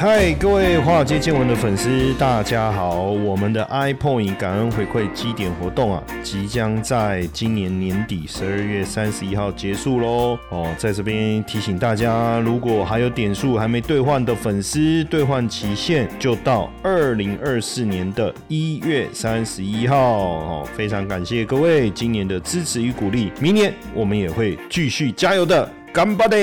嗨，各位华尔街见闻的粉丝，大家好！我们的 iPoint 感恩回馈基点活动啊，即将在今年年底十二月三十一号结束喽。哦，在这边提醒大家，如果还有点数还没兑换的粉丝，兑换期限就到二零二四年的一月三十一号。哦，非常感谢各位今年的支持与鼓励，明年我们也会继续加油的，干巴的！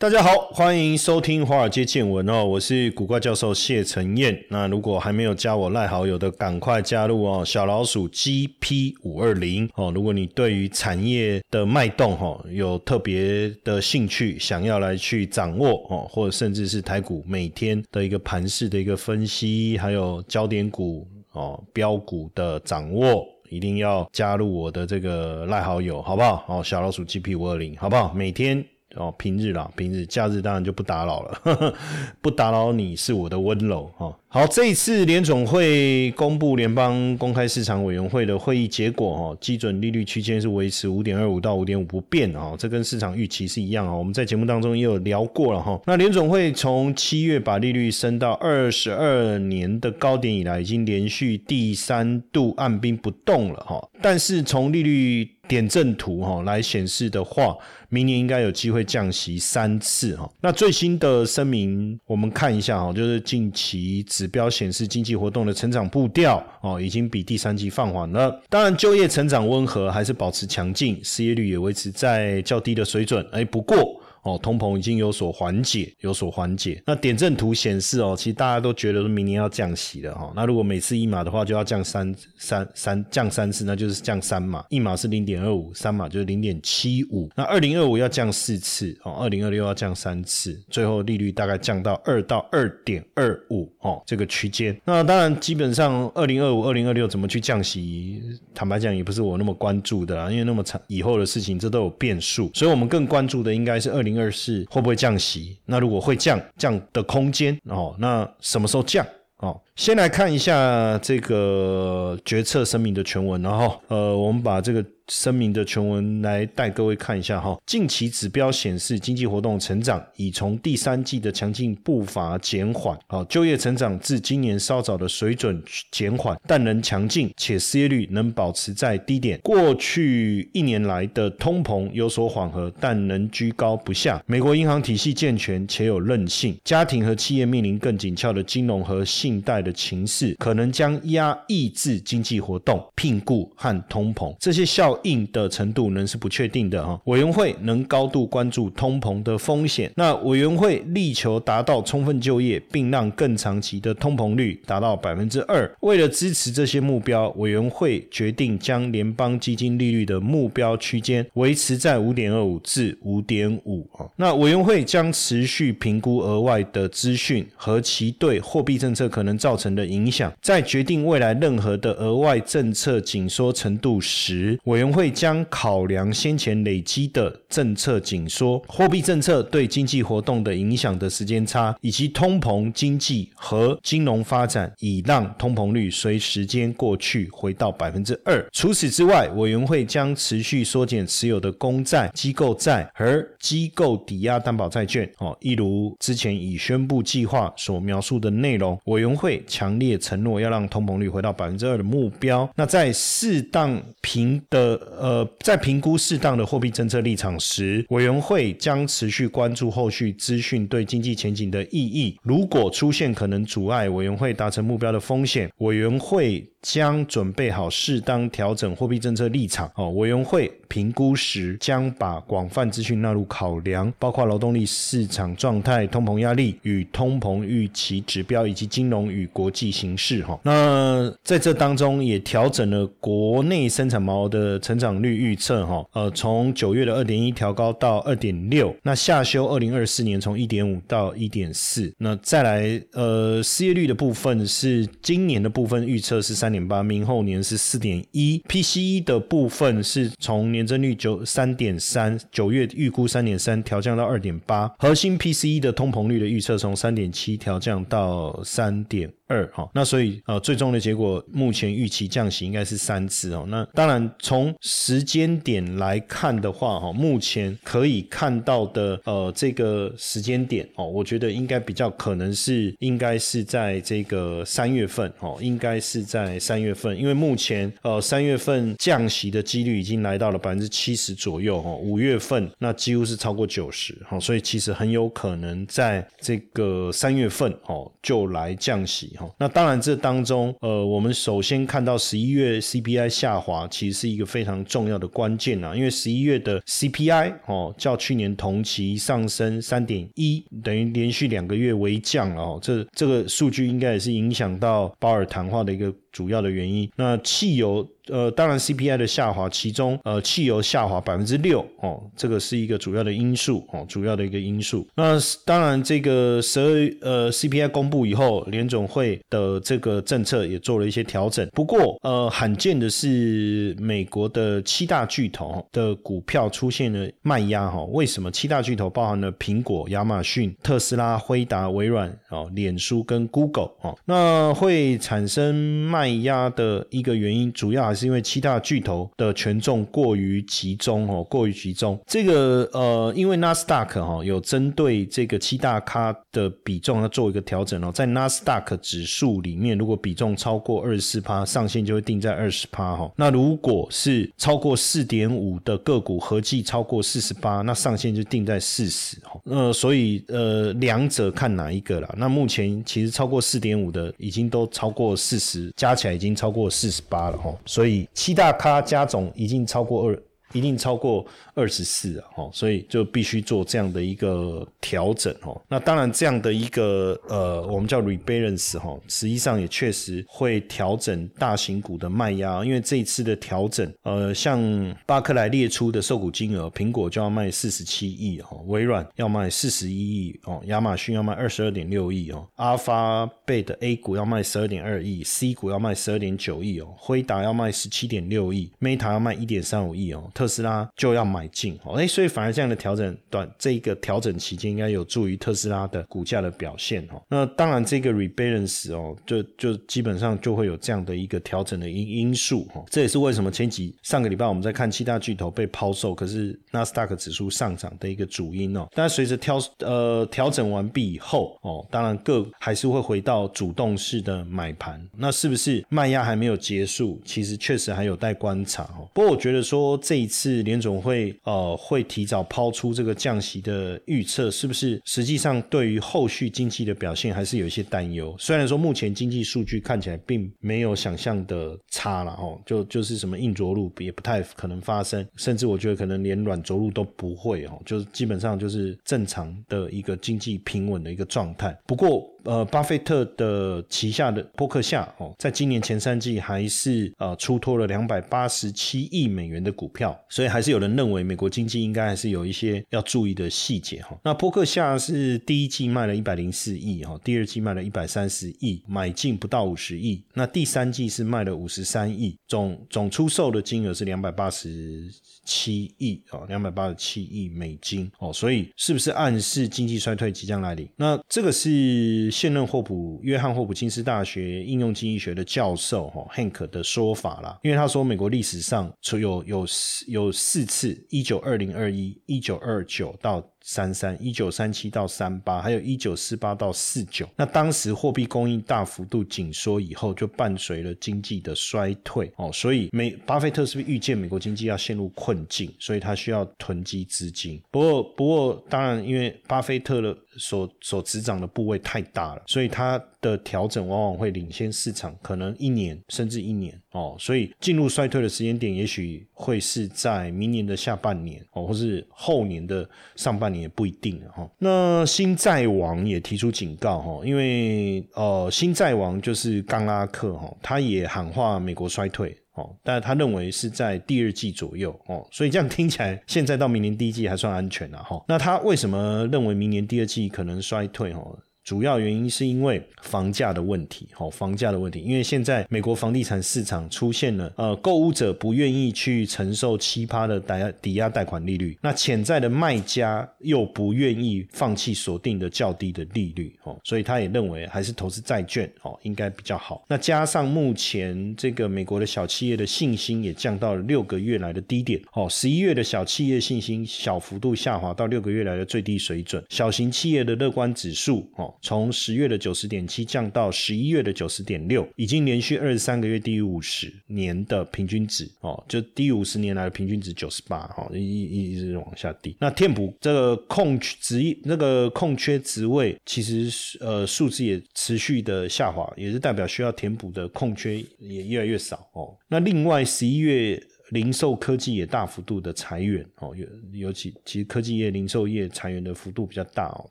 大家好，欢迎收听华尔街见闻哦，我是古怪教授谢承彦。那如果还没有加我赖好友的，赶快加入哦，小老鼠 GP 五二零哦。如果你对于产业的脉动哈有特别的兴趣，想要来去掌握哦，或者甚至是台股每天的一个盘势的一个分析，还有焦点股哦标股的掌握，一定要加入我的这个赖好友，好不好？哦，小老鼠 GP 五二零，好不好？每天。哦，平日啦，平日假日当然就不打扰了，不打扰你是我的温柔哈。好，这一次联总会公布联邦公开市场委员会的会议结果哦，基准利率区间是维持五点二五到五点五不变哦，这跟市场预期是一样哦。我们在节目当中也有聊过了哈。那联总会从七月把利率升到二十二年的高点以来，已经连续第三度按兵不动了哈。但是从利率点阵图哈来显示的话，明年应该有机会降息三次哈。那最新的声明我们看一下哈，就是近期指标显示经济活动的成长步调哦，已经比第三季放缓了。当然就业成长温和，还是保持强劲，失业率也维持在较低的水准。哎，不过。哦，通膨已经有所缓解，有所缓解。那点阵图显示哦，其实大家都觉得说明年要降息了哈。那如果每次一码的话，就要降三三三降三次，那就是降三码。一码是零点二五，三码就是零点七五。那二零二五要降四次哦，二零二六要降三次，最后利率大概降到二到二点二五哦这个区间。那当然，基本上二零二五、二零二六怎么去降息，坦白讲也不是我那么关注的啦，因为那么长以后的事情，这都有变数。所以我们更关注的应该是二零。零二四会不会降息？那如果会降，降的空间哦，那什么时候降？哦，先来看一下这个决策声明的全文，然后呃，我们把这个。声明的全文来带各位看一下哈，近期指标显示经济活动成长已从第三季的强劲步伐减缓，好，就业成长至今年稍早的水准减缓，但仍强劲，且失业率能保持在低点。过去一年来的通膨有所缓和，但仍居高不下。美国银行体系健全且有韧性，家庭和企业面临更紧俏的金融和信贷的情势，可能将压抑制经济活动、聘雇和通膨这些效。应的程度仍是不确定的哈。委员会能高度关注通膨的风险。那委员会力求达到充分就业，并让更长期的通膨率达到百分之二。为了支持这些目标，委员会决定将联邦基金利率的目标区间维持在五点二五至五点五啊。那委员会将持续评估额外的资讯和其对货币政策可能造成的影响，在决定未来任何的额外政策紧缩程度时，委员。会将考量先前累积的政策紧缩、货币政策对经济活动的影响的时间差，以及通膨、经济和金融发展，以让通膨率随时间过去回到百分之二。除此之外，委员会将持续缩减持有的公债、机构债和机构抵押担保债券。哦，一如之前已宣布计划所描述的内容，委员会强烈承诺要让通膨率回到百分之二的目标。那在适当平的。呃，在评估适当的货币政策立场时，委员会将持续关注后续资讯对经济前景的意义。如果出现可能阻碍委员会达成目标的风险，委员会。将准备好适当调整货币政策立场。哦，委员会评估时将把广泛资讯纳入考量，包括劳动力市场状态、通膨压力与通膨预期指标，以及金融与国际形势。哈，那在这当中也调整了国内生产毛的成长率预测。哈，呃，从九月的二点一调高到二点六。那下修二零二四年从一点五到一点四。那再来，呃，失业率的部分是今年的部分预测是三。三点八，明后年是四点一，PCE 的部分是从年增率九三点三，九月预估三点三调降到二点八，核心 PCE 的通膨率的预测从三点七调降到三点二哈。那所以呃，最终的结果目前预期降息应该是三次哦。那当然从时间点来看的话哈，目前可以看到的呃这个时间点哦，我觉得应该比较可能是应该是在这个三月份哦，应该是在三月份，因为目前呃三月份降息的几率已经来到了百分之七十左右哈，五月份那几乎是超过九十哈，所以其实很有可能在这个三月份哦就来降息哈。那当然这当中呃，我们首先看到十一月 CPI 下滑，其实是一个非常重要的关键啊，因为十一月的 CPI 哦较去年同期上升三点一，等于连续两个月微降了哦，这这个数据应该也是影响到鲍尔谈话的一个主要的原因。那汽油。呃，当然 CPI 的下滑，其中呃汽油下滑百分之六哦，这个是一个主要的因素哦，主要的一个因素。那当然这个十二呃 CPI 公布以后，联总会的这个政策也做了一些调整。不过呃罕见的是，美国的七大巨头的股票出现了卖压哈。为什么？七大巨头包含了苹果、亚马逊、特斯拉、辉达、微软哦、脸书跟 Google 哦。那会产生卖卖压的一个原因，主要还是。因为七大巨头的权重过于集中哦，过于集中。这个呃，因为纳斯达克哈有针对这个七大咖的比重要做一个调整哦，在纳斯达克指数里面，如果比重超过二十四趴，上限就会定在二十趴哈。那如果是超过四点五的个股合计超过四十八，那上限就定在四十哈。呃，所以呃，两者看哪一个啦？那目前其实超过四点五的已经都超过四十，加加起来已经超过四十八了哈。所以七大咖加总已经超过二。一定超过二十四啊，哦，所以就必须做这样的一个调整哦。那当然，这样的一个呃，我们叫 rebalance 哈，实际上也确实会调整大型股的卖压，因为这一次的调整，呃，像巴克莱列出的受股金额，苹果就要卖四十七亿哦，微软要卖四十一亿哦，亚马逊要卖二十二点六亿哦，阿发贝的 A 股要卖十二点二亿，C 股要卖十二点九亿哦，辉达要卖十七点六亿，Meta 要卖一点三五亿哦。特斯拉就要买进哦，哎，所以反而这样的调整短这一个调整期间，应该有助于特斯拉的股价的表现哦。那当然，这个 rebalance 哦，就就基本上就会有这样的一个调整的因因素哈。这也是为什么前几上个礼拜我们在看七大巨头被抛售，可是纳斯达克指数上涨的一个主因哦。但随着调呃调整完毕以后哦，当然各还是会回到主动式的买盘。那是不是卖压还没有结束？其实确实还有待观察哦。不过我觉得说这一次联总会呃会提早抛出这个降息的预测，是不是实际上对于后续经济的表现还是有一些担忧？虽然说目前经济数据看起来并没有想象的差了哦，就就是什么硬着陆也不太可能发生，甚至我觉得可能连软着陆都不会哦，就是基本上就是正常的一个经济平稳的一个状态。不过。呃，巴菲特的旗下的波克夏哦，在今年前三季还是呃出脱了两百八十七亿美元的股票，所以还是有人认为美国经济应该还是有一些要注意的细节哈。那波克夏是第一季卖了一百零四亿哈，第二季卖了一百三十亿，买进不到五十亿，那第三季是卖了五十三亿，总总出售的金额是两百八十七亿哦，两百八十七亿美金哦，所以是不是暗示经济衰退即将来临？那这个是。现任霍普约翰霍普金斯大学应用经济学的教授哈 Hank 的说法啦，因为他说美国历史上有有有四次，一九二零二一、一九二九到。三三一九三七到三八，还有一九四八到四九。那当时货币供应大幅度紧缩以后，就伴随了经济的衰退哦。所以美巴菲特是不是预见美国经济要陷入困境？所以他需要囤积资金。不过不过，当然因为巴菲特的所所执掌的部位太大了，所以他的调整往往会领先市场，可能一年甚至一年哦。所以进入衰退的时间点，也许会是在明年的下半年哦，或是后年的上半年。也不一定哈。那新债王也提出警告哈，因为呃，新债王就是冈拉克哈，他也喊话美国衰退哦，但他认为是在第二季左右哦，所以这样听起来，现在到明年第一季还算安全了哈。那他为什么认为明年第二季可能衰退哦？主要原因是因为房价的问题，哦，房价的问题，因为现在美国房地产市场出现了，呃，购物者不愿意去承受奇葩的抵押抵押贷款利率，那潜在的卖家又不愿意放弃锁定的较低的利率，哦，所以他也认为还是投资债券，哦，应该比较好。那加上目前这个美国的小企业的信心也降到了六个月来的低点，哦，十一月的小企业信心小幅度下滑到六个月来的最低水准，小型企业的乐观指数，哦，从十月的九十点七降到十一月的九十点六，已经连续二十三个月低于五十年的平均值，哦，就低于五十年来的平均值九十八，哈，一一一直往下低。那填补这个空职那个空缺职位，其实呃数字也持续的下滑，也是代表需要填补的空缺也越来越少，哦。那另外十一月。零售科技也大幅度的裁员哦，尤尤其其实科技业、零售业裁员的幅度比较大哦。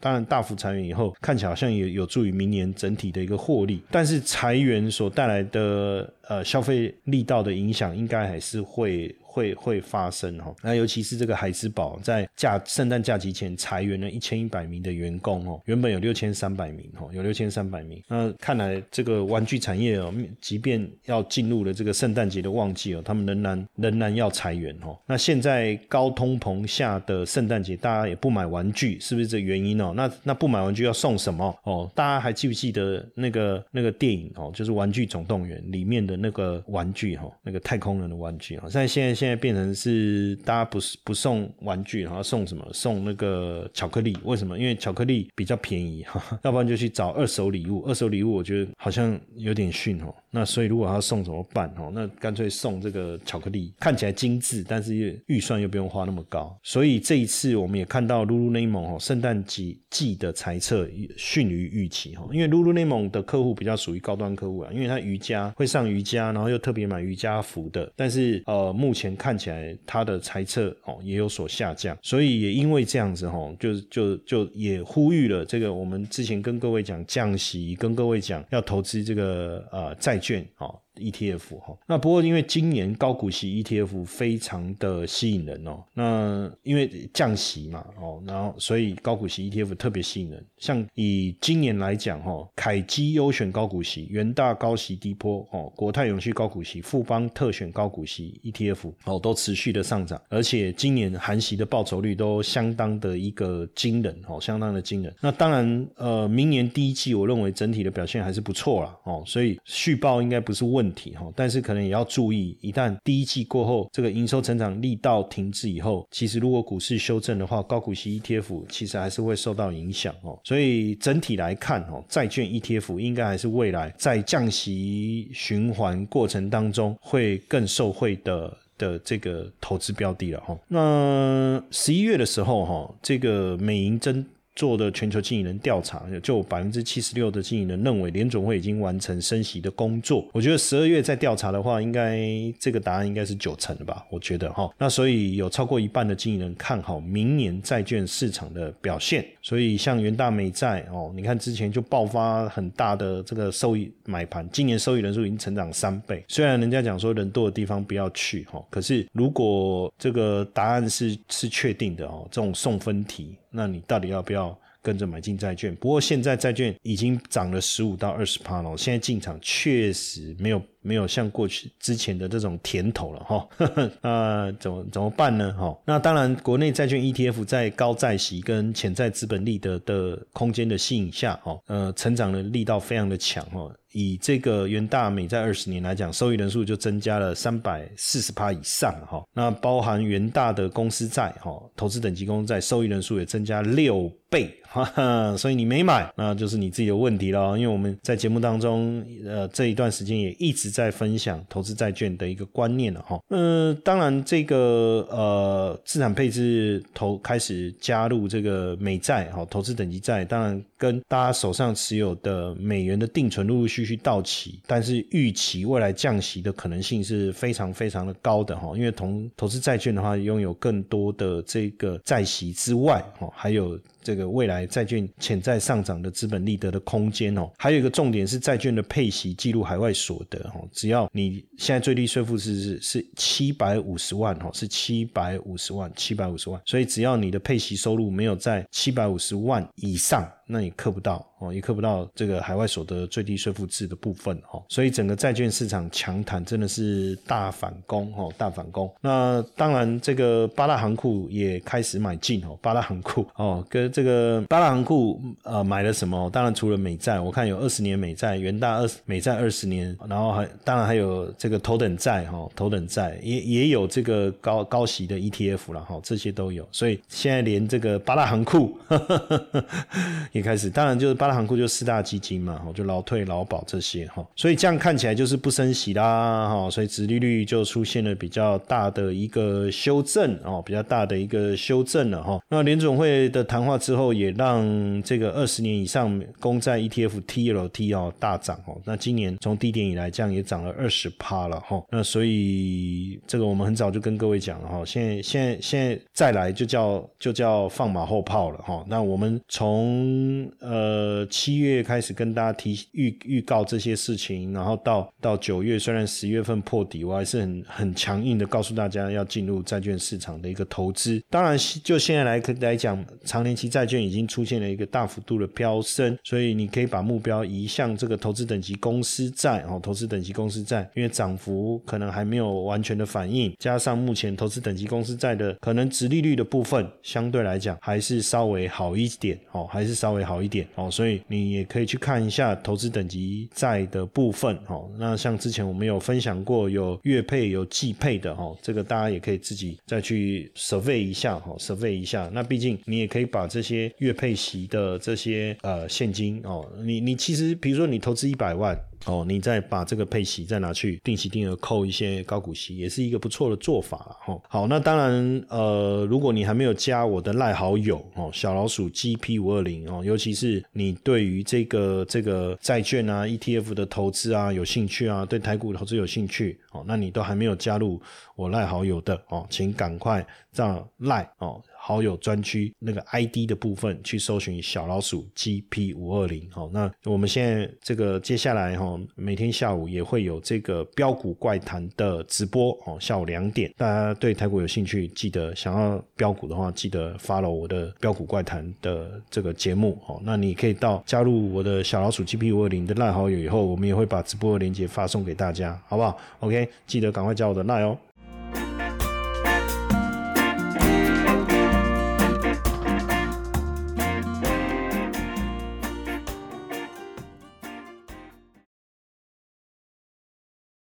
当然，大幅裁员以后，看起来好像也有助于明年整体的一个获利，但是裁员所带来的呃消费力道的影响，应该还是会。会会发生哈，那尤其是这个海之宝在假圣诞假期前裁员了一千一百名的员工哦，原本有六千三百名哦，有六千三百名。那看来这个玩具产业哦，即便要进入了这个圣诞节的旺季哦，他们仍然仍然要裁员哦。那现在高通膨下的圣诞节，大家也不买玩具，是不是这原因哦？那那不买玩具要送什么哦？大家还记不记得那个那个电影哦，就是《玩具总动员》里面的那个玩具哈，那个太空人的玩具哦，在现在现现在变成是大家不是不送玩具，然后送什么？送那个巧克力？为什么？因为巧克力比较便宜，哈，要不然就去找二手礼物。二手礼物我觉得好像有点逊哦。那所以如果要送怎么办？哦，那干脆送这个巧克力，看起来精致，但是又预算又不用花那么高。所以这一次我们也看到 Lululemon 哦，圣诞季季的猜测逊于预期哈。因为 Lululemon 的客户比较属于高端客户啊，因为他瑜伽会上瑜伽，然后又特别买瑜伽服的。但是呃，目前看起来他的猜测哦也有所下降，所以也因为这样子哈，就就就也呼吁了这个我们之前跟各位讲降息，跟各位讲要投资这个呃债券哦。ETF 哈，那不过因为今年高股息 ETF 非常的吸引人哦，那因为降息嘛哦，然后所以高股息 ETF 特别吸引人。像以今年来讲哈，凯基优选高股息、元大高息低波哦、国泰永续高股息、富邦特选高股息 ETF 哦，都持续的上涨，而且今年韩息的报酬率都相当的一个惊人哦，相当的惊人。那当然呃，明年第一季我认为整体的表现还是不错啦哦，所以续报应该不是问。问题哈，但是可能也要注意，一旦第一季过后，这个营收成长力道停滞以后，其实如果股市修正的话，高股息 ETF 其实还是会受到影响哦。所以整体来看哦，债券 ETF 应该还是未来在降息循环过程当中会更受惠的的这个投资标的了哈。那十一月的时候哈，这个美银真。做的全球经理人调查，就百分之七十六的经理人认为联总会已经完成升息的工作。我觉得十二月再调查的话，应该这个答案应该是九成的吧？我觉得哈，那所以有超过一半的经理人看好明年债券市场的表现。所以像元大美债哦，你看之前就爆发很大的这个收益买盘，今年收益人数已经成长三倍。虽然人家讲说人多的地方不要去哈，可是如果这个答案是是确定的哦，这种送分题。那你到底要不要跟着买进债券？不过现在债券已经涨了十五到二十趴了，现在进场确实没有没有像过去之前的这种甜头了哈。那怎么怎么办呢？哈，那当然，国内债券 ETF 在高债息跟潜在资本利得的空间的吸引下，哈，呃，成长的力道非常的强哈。以这个元大美在二十年来讲，收益人数就增加了三百四十趴以上哈。那包含元大的公司债哈，投资等级公司债收益人数也增加六倍哈哈。所以你没买，那就是你自己的问题了。因为我们在节目当中，呃，这一段时间也一直在分享投资债券的一个观念了哈。嗯，当然这个呃资产配置投开始加入这个美债哈，投资等级债，当然跟大家手上持有的美元的定存陆陆续。续到期，但是预期未来降息的可能性是非常非常的高的哈，因为同投资债券的话，拥有更多的这个债息之外哈，还有。这个未来债券潜在上涨的资本利得的空间哦。还有一个重点是债券的配息记录海外所得哦，只要你现在最低税负是是是七百五十万哦，是七百五十万，七百五十万，所以只要你的配息收入没有在七百五十万以上。那你克不到哦，也克不到这个海外所得最低税负制的部分哦，所以整个债券市场强弹真的是大反攻哦，大反攻。那当然，这个八大行库也开始买进哦，八大行库哦，跟这个八大行库呃买了什么？当然除了美债，我看有二十年美债，元大二美债二十年，然后还当然还有这个头等债哈，头等债也也有这个高高息的 ETF 了哈，这些都有。所以现在连这个八大行库。一开始当然就是八大行库就四大基金嘛，哈，就劳退、劳保这些哈，所以这样看起来就是不升息啦，哈，所以殖利率就出现了比较大的一个修正哦，比较大的一个修正了哈。那联总会的谈话之后，也让这个二十年以上公债 ETF TLT 哦大涨哦。那今年从低点以来，这样也涨了二十趴了哈。那所以这个我们很早就跟各位讲了哈，现在现在现在再来就叫就叫放马后炮了哈。那我们从呃，七月开始跟大家提预预告这些事情，然后到到九月，虽然十月份破底，我还是很很强硬的告诉大家要进入债券市场的一个投资。当然，就现在来来讲，长年期债券已经出现了一个大幅度的飙升，所以你可以把目标移向这个投资等级公司债哦，投资等级公司债，因为涨幅可能还没有完全的反应，加上目前投资等级公司债的可能值利率的部分相对来讲还是稍微好一点哦，还是稍。会好一点哦，所以你也可以去看一下投资等级债的部分哦。那像之前我们有分享过，有月配有季配的哦，这个大家也可以自己再去 survey 一下哈，survey 一下。那毕竟你也可以把这些月配息的这些呃现金哦，你你其实比如说你投资一百万。哦，你再把这个配息再拿去定期定额扣一些高股息，也是一个不错的做法了哈。好，那当然，呃，如果你还没有加我的赖好友哦，小老鼠 GP 五二零哦，尤其是你对于这个这个债券啊、ETF 的投资啊有兴趣啊，对台股投资有兴趣哦，那你都还没有加入我赖好友的哦，请赶快让赖哦。好友专区那个 ID 的部分去搜寻小老鼠 GP 五二零，好，那我们现在这个接下来哈，每天下午也会有这个标股怪谈的直播哦，下午两点，大家对台股有兴趣，记得想要标股的话，记得 follow 我的标股怪谈的这个节目哦，那你可以到加入我的小老鼠 GP 五二零的赖好友以后，我们也会把直播的链接发送给大家，好不好？OK，记得赶快加我的赖哦。